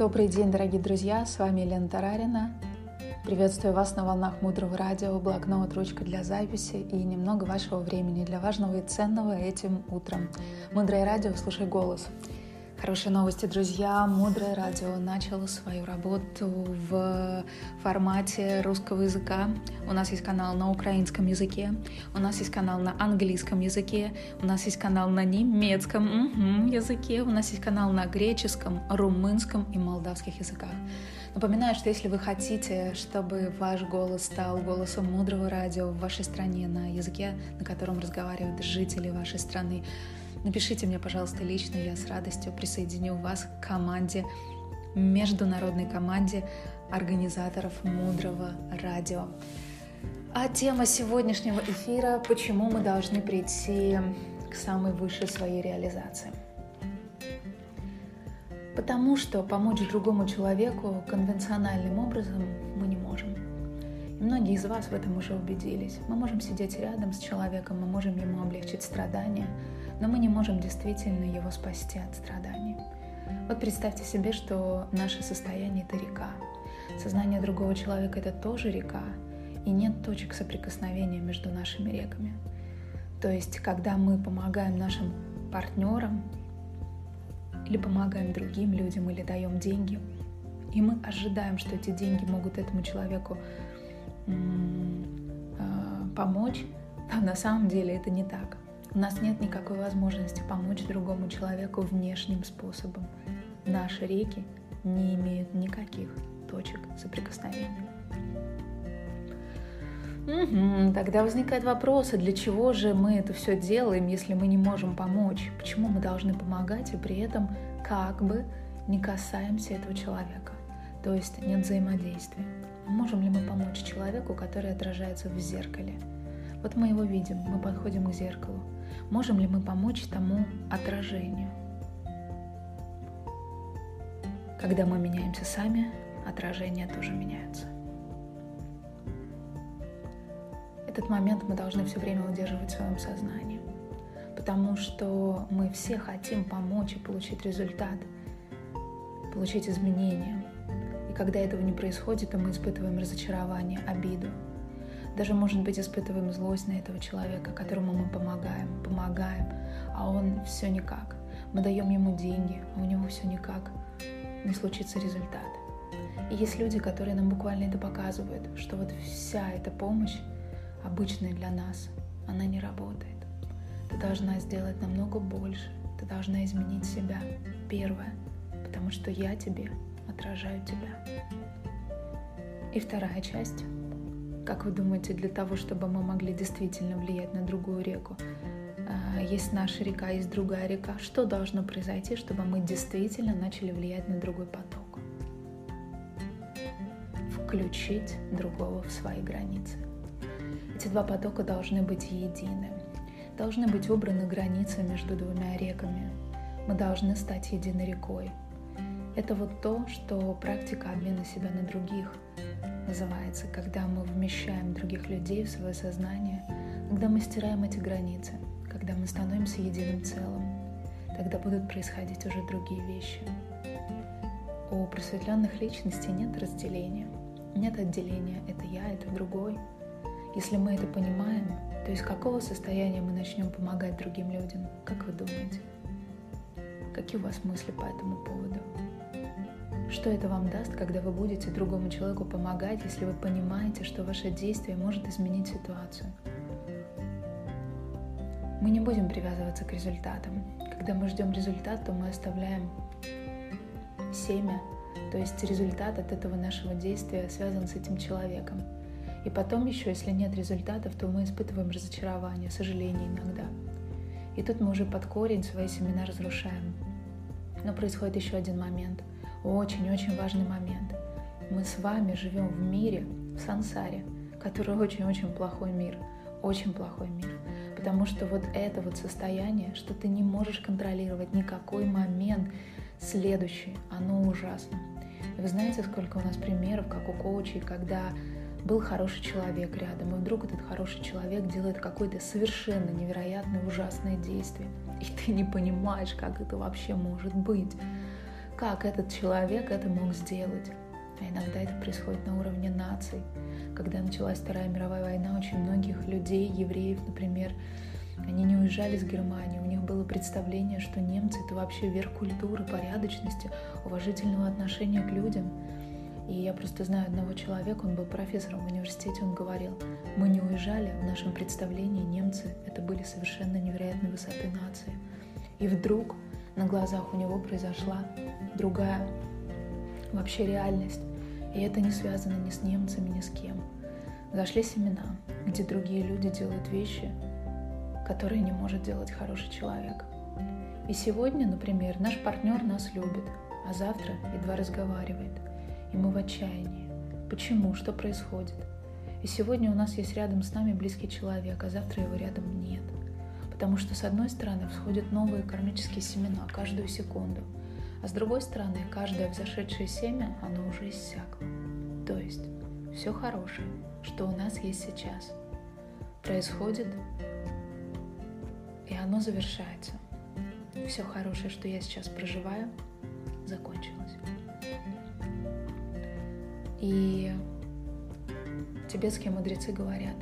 Добрый день, дорогие друзья, с вами Елена Тарарина. Приветствую вас на волнах Мудрого Радио, блокнот, ручка для записи и немного вашего времени для важного и ценного этим утром. Мудрое Радио, слушай голос. Хорошие новости, друзья. Мудрое радио начало свою работу в формате русского языка. У нас есть канал на украинском языке, у нас есть канал на английском языке, у нас есть канал на немецком языке, у нас есть канал на греческом, румынском и молдавских языках. Напоминаю, что если вы хотите, чтобы ваш голос стал голосом мудрого радио в вашей стране на языке, на котором разговаривают жители вашей страны, Напишите мне, пожалуйста, лично, я с радостью присоединю вас к команде, международной команде организаторов Мудрого Радио. А тема сегодняшнего эфира – почему мы должны прийти к самой высшей своей реализации. Потому что помочь другому человеку конвенциональным образом мы не многие из вас в этом уже убедились. Мы можем сидеть рядом с человеком, мы можем ему облегчить страдания – но мы не можем действительно его спасти от страданий. Вот представьте себе, что наше состояние — это река. Сознание другого человека — это тоже река, и нет точек соприкосновения между нашими реками. То есть, когда мы помогаем нашим партнерам или помогаем другим людям, или даем деньги, и мы ожидаем, что эти деньги могут этому человеку помочь, а на самом деле это не так. У нас нет никакой возможности помочь другому человеку внешним способом. Наши реки не имеют никаких точек соприкосновения. Угу, тогда возникает вопрос, а для чего же мы это все делаем, если мы не можем помочь? Почему мы должны помогать и при этом как бы не касаемся этого человека? То есть нет взаимодействия. Можем ли мы помочь человеку, который отражается в зеркале? Вот мы его видим, мы подходим к зеркалу. Можем ли мы помочь тому отражению? Когда мы меняемся сами, отражения тоже меняются. Этот момент мы должны все время удерживать в своем сознании, потому что мы все хотим помочь и получить результат, получить изменения. Когда этого не происходит, то мы испытываем разочарование, обиду, даже, может быть, испытываем злость на этого человека, которому мы помогаем, помогаем, а он все никак. Мы даем ему деньги, а у него все никак. Не случится результат. И есть люди, которые нам буквально это показывают, что вот вся эта помощь, обычная для нас, она не работает. Ты должна сделать намного больше. Ты должна изменить себя. Первое, потому что я тебе отражаю тебя. И вторая часть как вы думаете, для того, чтобы мы могли действительно влиять на другую реку? А, есть наша река, есть другая река. Что должно произойти, чтобы мы действительно начали влиять на другой поток? Включить другого в свои границы. Эти два потока должны быть едины. Должны быть убраны границы между двумя реками. Мы должны стать единой рекой. Это вот то, что практика обмена себя на других называется, когда мы вмещаем других людей в свое сознание, когда мы стираем эти границы, когда мы становимся единым целым, тогда будут происходить уже другие вещи. У просветленных личностей нет разделения, нет отделения «это я, это другой». Если мы это понимаем, то из какого состояния мы начнем помогать другим людям? Как вы думаете? Какие у вас мысли по этому поводу? Что это вам даст, когда вы будете другому человеку помогать, если вы понимаете, что ваше действие может изменить ситуацию? Мы не будем привязываться к результатам. Когда мы ждем результат, то мы оставляем семя, то есть результат от этого нашего действия связан с этим человеком. И потом еще, если нет результатов, то мы испытываем разочарование, сожаление иногда. И тут мы уже под корень свои семена разрушаем. Но происходит еще один момент – очень-очень важный момент. Мы с вами живем в мире, в сансаре, который очень-очень плохой мир, очень плохой мир. Потому что вот это вот состояние, что ты не можешь контролировать никакой момент следующий, оно ужасно. И вы знаете, сколько у нас примеров, как у коучей, когда был хороший человек рядом, и вдруг этот хороший человек делает какое-то совершенно невероятное ужасное действие, и ты не понимаешь, как это вообще может быть как этот человек это мог сделать. А иногда это происходит на уровне наций. Когда началась Вторая мировая война, очень многих людей, евреев, например, они не уезжали из Германии, у них было представление, что немцы — это вообще верх культуры, порядочности, уважительного отношения к людям. И я просто знаю одного человека, он был профессором в университете, он говорил, мы не уезжали, в нашем представлении немцы — это были совершенно невероятной высоты нации. И вдруг на глазах у него произошла другая вообще реальность. И это не связано ни с немцами, ни с кем. Зашли семена, где другие люди делают вещи, которые не может делать хороший человек. И сегодня, например, наш партнер нас любит, а завтра едва разговаривает. И мы в отчаянии. Почему? Что происходит? И сегодня у нас есть рядом с нами близкий человек, а завтра его рядом нет. Потому что с одной стороны всходят новые кармические семена каждую секунду, а с другой стороны каждое взошедшее семя, оно уже иссякло. То есть все хорошее, что у нас есть сейчас, происходит, и оно завершается. Все хорошее, что я сейчас проживаю, закончилось. И тибетские мудрецы говорят,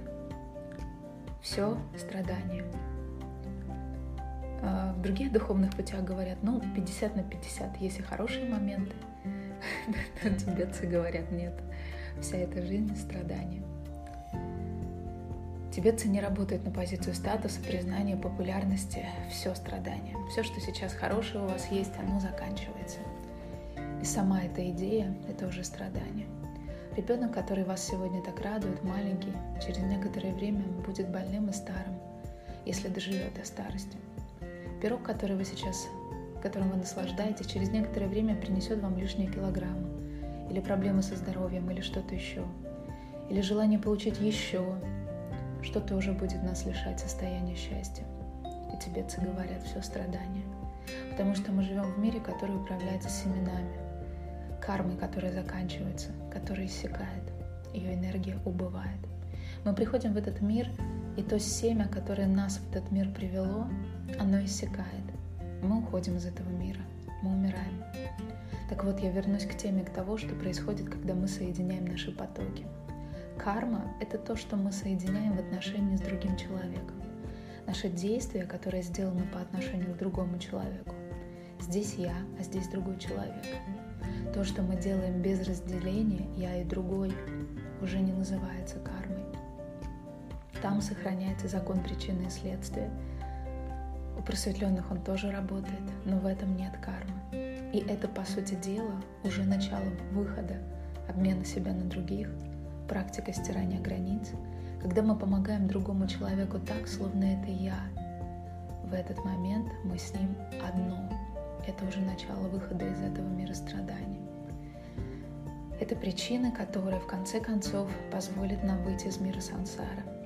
все страдание. А в других духовных путях говорят, ну, 50 на 50, есть и хорошие моменты. Тибетцы говорят, нет, вся эта жизнь страдания. Тибетцы не работают на позицию статуса, признания, популярности, все страдание. Все, что сейчас хорошее у вас есть, оно заканчивается. И сама эта идея — это уже страдание. Ребенок, который вас сегодня так радует, маленький, через некоторое время будет больным и старым, если доживет до старости. Пирог, который вы сейчас, которым вы наслаждаетесь, через некоторое время принесет вам лишние килограммы, или проблемы со здоровьем, или что-то еще, или желание получить еще, что тоже будет нас лишать состояния счастья. И тибетцы говорят, все страдания. Потому что мы живем в мире, который управляется семенами, кармой, которая заканчивается, которая иссякает, ее энергия убывает. Мы приходим в этот мир, и то семя, которое нас в этот мир привело, оно иссякает. Мы уходим из этого мира, мы умираем. Так вот, я вернусь к теме к того, что происходит, когда мы соединяем наши потоки. Карма — это то, что мы соединяем в отношении с другим человеком. Наше действие, которое сделано по отношению к другому человеку. Здесь я, а здесь другой человек. То, что мы делаем без разделения «я» и «другой», уже не называется кармой. Там сохраняется закон причины и следствия. У просветленных он тоже работает, но в этом нет кармы. И это, по сути дела, уже начало выхода, обмена себя на других — практика стирания границ, когда мы помогаем другому человеку так, словно это я. В этот момент мы с ним одно. Это уже начало выхода из этого мира страданий. Это причины, которые в конце концов позволят нам выйти из мира сансара.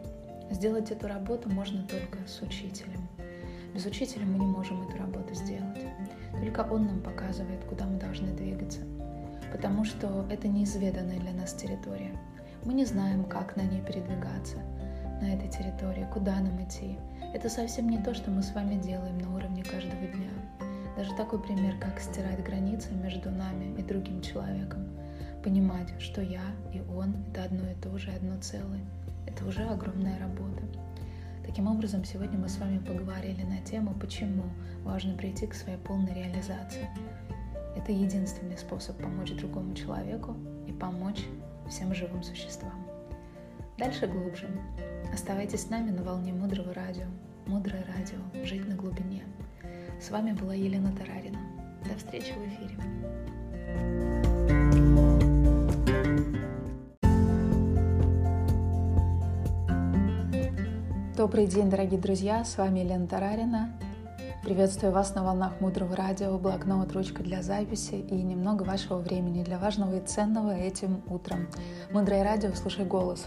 Сделать эту работу можно только с учителем. Без учителя мы не можем эту работу сделать. Только он нам показывает, куда мы должны двигаться. Потому что это неизведанная для нас территория. Мы не знаем, как на ней передвигаться, на этой территории, куда нам идти. Это совсем не то, что мы с вами делаем на уровне каждого дня. Даже такой пример, как стирать границы между нами и другим человеком. Понимать, что я и он — это одно и то же, одно целое. Это уже огромная работа. Таким образом, сегодня мы с вами поговорили на тему, почему важно прийти к своей полной реализации. Это единственный способ помочь другому человеку и помочь всем живым существам. Дальше глубже. Оставайтесь с нами на волне Мудрого Радио. Мудрое Радио. Жить на глубине. С вами была Елена Тарарина. До встречи в эфире. Добрый день, дорогие друзья! С вами Елена Тарарина. Приветствую вас на волнах Мудрого Радио, блокнот, ручка для записи и немного вашего времени для важного и ценного этим утром. Мудрое Радио, слушай голос.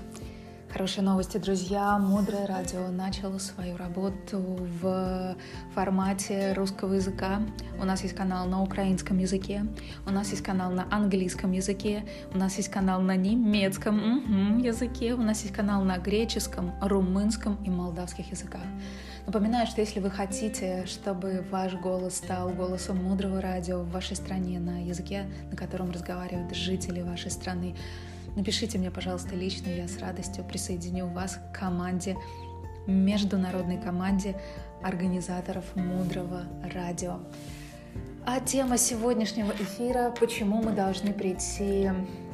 Хорошие новости, друзья. Мудрое радио начало свою работу в формате русского языка. У нас есть канал на украинском языке, у нас есть канал на английском языке, у нас есть канал на немецком языке, у нас есть канал на греческом, румынском и молдавских языках. Напоминаю, что если вы хотите, чтобы ваш голос стал голосом мудрого радио в вашей стране на языке, на котором разговаривают жители вашей страны, Напишите мне, пожалуйста, лично, я с радостью присоединю вас к команде, международной команде организаторов Мудрого Радио. А тема сегодняшнего эфира – почему мы должны прийти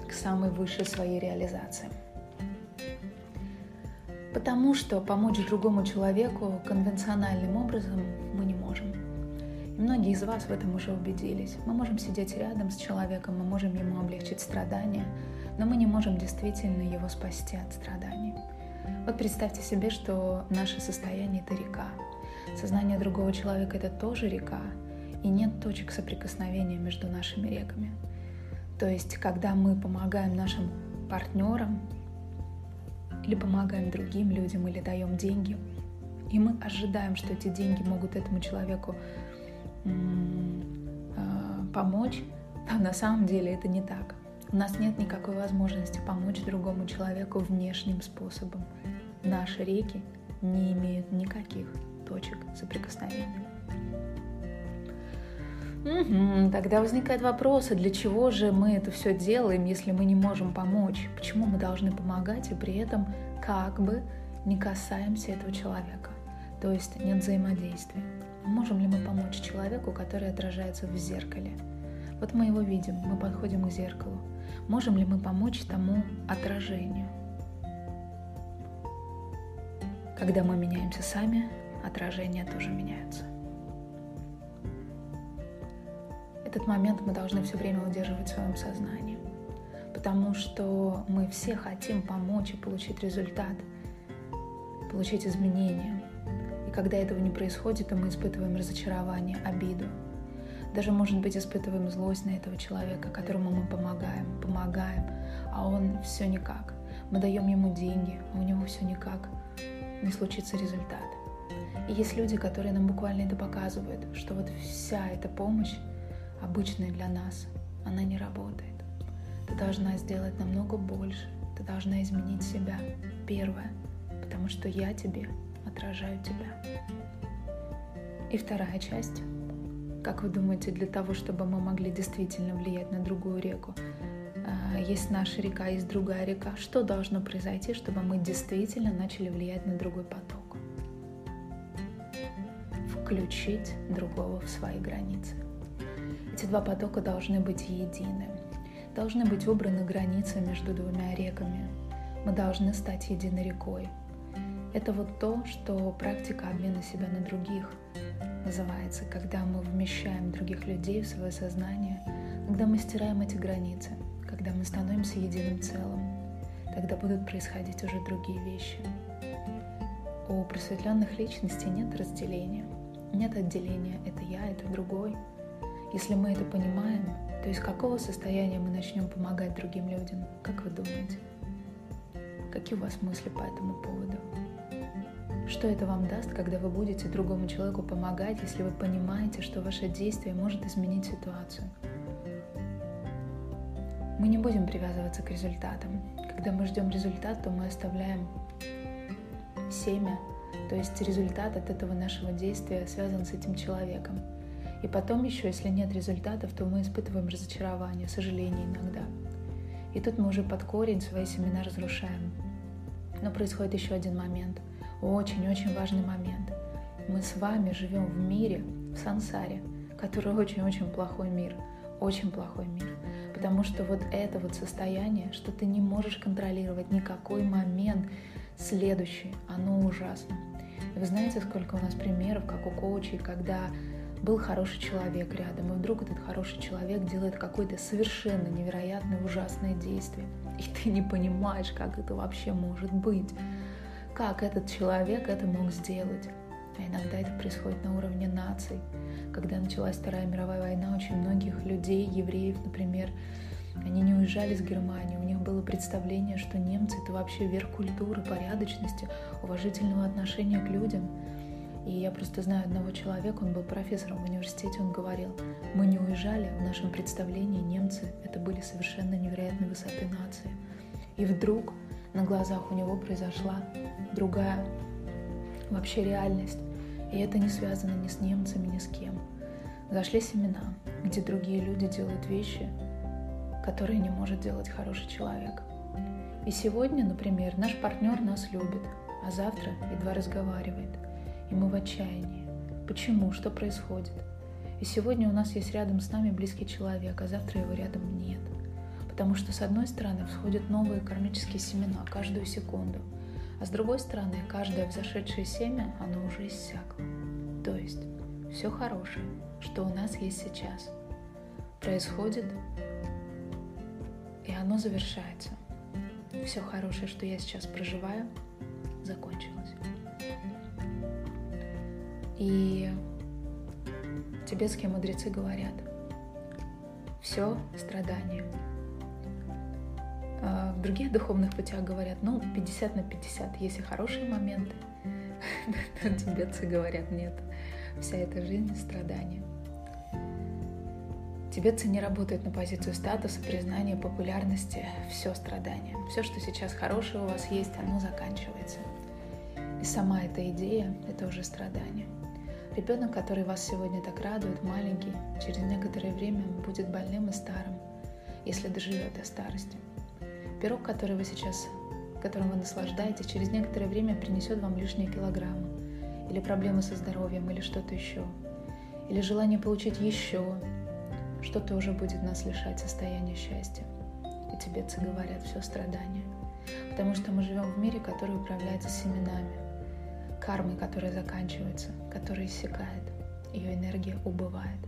к самой высшей своей реализации. Потому что помочь другому человеку конвенциональным образом мы не можем. Многие из вас в этом уже убедились. Мы можем сидеть рядом с человеком, мы можем ему облегчить страдания – но мы не можем действительно его спасти от страданий. Вот представьте себе, что наше состояние — это река. Сознание другого человека — это тоже река, и нет точек соприкосновения между нашими реками. То есть, когда мы помогаем нашим партнерам или помогаем другим людям, или даем деньги, и мы ожидаем, что эти деньги могут этому человеку помочь, а на самом деле это не так. У нас нет никакой возможности помочь другому человеку внешним способом. Наши реки не имеют никаких точек соприкосновения. Угу, тогда возникает вопрос, а для чего же мы это все делаем, если мы не можем помочь? Почему мы должны помогать и при этом как бы не касаемся этого человека? То есть нет взаимодействия. Можем ли мы помочь человеку, который отражается в зеркале? Вот мы его видим, мы подходим к зеркалу. Можем ли мы помочь тому отражению? Когда мы меняемся сами, отражения тоже меняются. Этот момент мы должны все время удерживать в своем сознании, потому что мы все хотим помочь и получить результат, получить изменения. Когда этого не происходит, то мы испытываем разочарование, обиду, даже, может быть, испытываем злость на этого человека, которому мы помогаем, помогаем, а он все никак. Мы даем ему деньги, а у него все никак не случится результат. И есть люди, которые нам буквально это показывают, что вот вся эта помощь, обычная для нас, она не работает. Ты должна сделать намного больше, ты должна изменить себя. Первое, потому что я тебе отражаю тебя. И вторая часть как вы думаете, для того, чтобы мы могли действительно влиять на другую реку? А, есть наша река, есть другая река. Что должно произойти, чтобы мы действительно начали влиять на другой поток? Включить другого в свои границы. Эти два потока должны быть едины. Должны быть убраны границы между двумя реками. Мы должны стать единой рекой. Это вот то, что практика обмена себя на других называется, когда мы вмещаем других людей в свое сознание, когда мы стираем эти границы, когда мы становимся единым целым, тогда будут происходить уже другие вещи. У просветленных личностей нет разделения, нет отделения «это я, это другой». Если мы это понимаем, то из какого состояния мы начнем помогать другим людям, как вы думаете? Какие у вас мысли по этому поводу? Что это вам даст, когда вы будете другому человеку помогать, если вы понимаете, что ваше действие может изменить ситуацию? Мы не будем привязываться к результатам. Когда мы ждем результат, то мы оставляем семя, то есть результат от этого нашего действия связан с этим человеком. И потом еще, если нет результатов, то мы испытываем разочарование, сожаление иногда. И тут мы уже под корень свои семена разрушаем. Но происходит еще один момент – очень-очень важный момент. Мы с вами живем в мире, в сансаре, который очень-очень плохой мир, очень плохой мир. Потому что вот это вот состояние, что ты не можешь контролировать никакой момент следующий, оно ужасно. И вы знаете, сколько у нас примеров, как у коучей, когда был хороший человек рядом, и вдруг этот хороший человек делает какое-то совершенно невероятное, ужасное действие. И ты не понимаешь, как это вообще может быть как этот человек это мог сделать. А иногда это происходит на уровне наций. Когда началась Вторая мировая война, очень многих людей, евреев, например, Они не уезжали из Германии, у них было представление, что немцы — это вообще верх культуры, порядочности, уважительного отношения к людям. И я просто знаю одного человека, он был профессором в университете, он говорил, мы не уезжали, в нашем представлении немцы — это были совершенно невероятной высоты нации. И вдруг на глазах у него произошла другая вообще реальность. И это не связано ни с немцами, ни с кем. Зашли семена, где другие люди делают вещи, которые не может делать хороший человек. И сегодня, например, наш партнер нас любит, а завтра едва разговаривает. И мы в отчаянии. Почему? Что происходит? И сегодня у нас есть рядом с нами близкий человек, а завтра его рядом нет. Потому что с одной стороны всходят новые кармические семена каждую секунду, а с другой стороны каждое взошедшее семя, оно уже иссякло. То есть все хорошее, что у нас есть сейчас, происходит и оно завершается. Все хорошее, что я сейчас проживаю, закончилось. И тибетские мудрецы говорят, все страдание. А в других духовных путях говорят, ну, 50 на 50, если хорошие моменты, тибетцы говорят, нет, вся эта жизнь страдания. Тибетцы не работают на позицию статуса, признания, популярности, все страдание. Все, что сейчас хорошее у вас есть, оно заканчивается. И сама эта идея – это уже страдание. Ребенок, который вас сегодня так радует, маленький, через некоторое время будет больным и старым, если доживет до старости. Пирог, который вы сейчас, которым вы наслаждаетесь, через некоторое время принесет вам лишние килограммы, или проблемы со здоровьем, или что-то еще, или желание получить еще, что-то уже будет нас лишать состояния счастья. И тибетцы говорят, все страдание. Потому что мы живем в мире, который управляется семенами, кармой, которая заканчивается, которая иссякает, ее энергия убывает.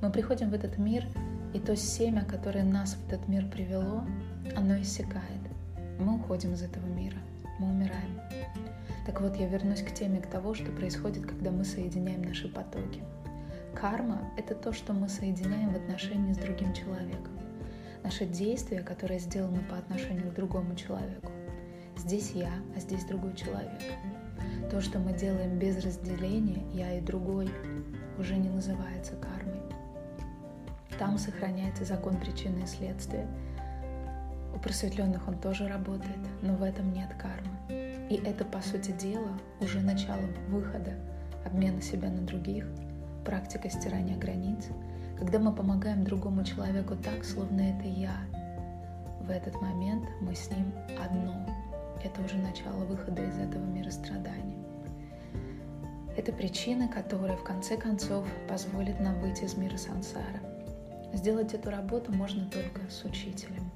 Мы приходим в этот мир, и то семя, которое нас в этот мир привело, оно иссякает. Мы уходим из этого мира, мы умираем. Так вот, я вернусь к теме, к того, что происходит, когда мы соединяем наши потоки – Карма — это то, что мы соединяем в отношении с другим человеком. Наше действие, которое сделано по отношению к другому человеку. Здесь я, а здесь другой человек. То, что мы делаем без разделения, я и другой, уже не называется кармой. Там сохраняется закон причины и следствия. У просветленных он тоже работает, но в этом нет кармы. И это, по сути дела, уже начало выхода, обмена себя на других — практика стирания границ, когда мы помогаем другому человеку так, словно это я. В этот момент мы с ним одно. Это уже начало выхода из этого мира страданий. Это причина, которая в конце концов позволит нам выйти из мира сансара. Сделать эту работу можно только с учителем.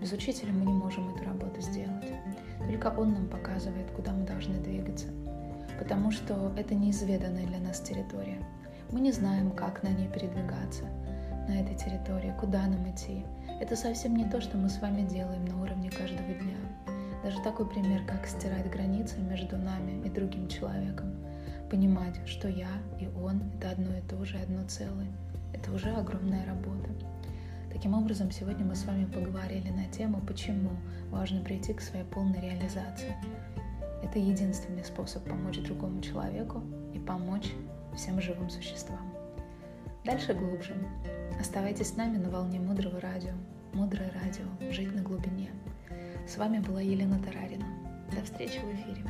Без учителя мы не можем эту работу сделать. Только он нам показывает, куда мы должны двигаться. Потому что это неизведанная для нас территория. Мы не знаем, как на ней передвигаться, на этой территории, куда нам идти. Это совсем не то, что мы с вами делаем на уровне каждого дня. Даже такой пример, как стирать границы между нами и другим человеком. Понимать, что я и он — это одно и то же, одно целое. Это уже огромная работа. Таким образом, сегодня мы с вами поговорили на тему, почему важно прийти к своей полной реализации. Это единственный способ помочь другому человеку и помочь всем живым существам. Дальше глубже. Оставайтесь с нами на волне Мудрого Радио. Мудрое Радио. Жить на глубине. С вами была Елена Тарарина. До встречи в эфире.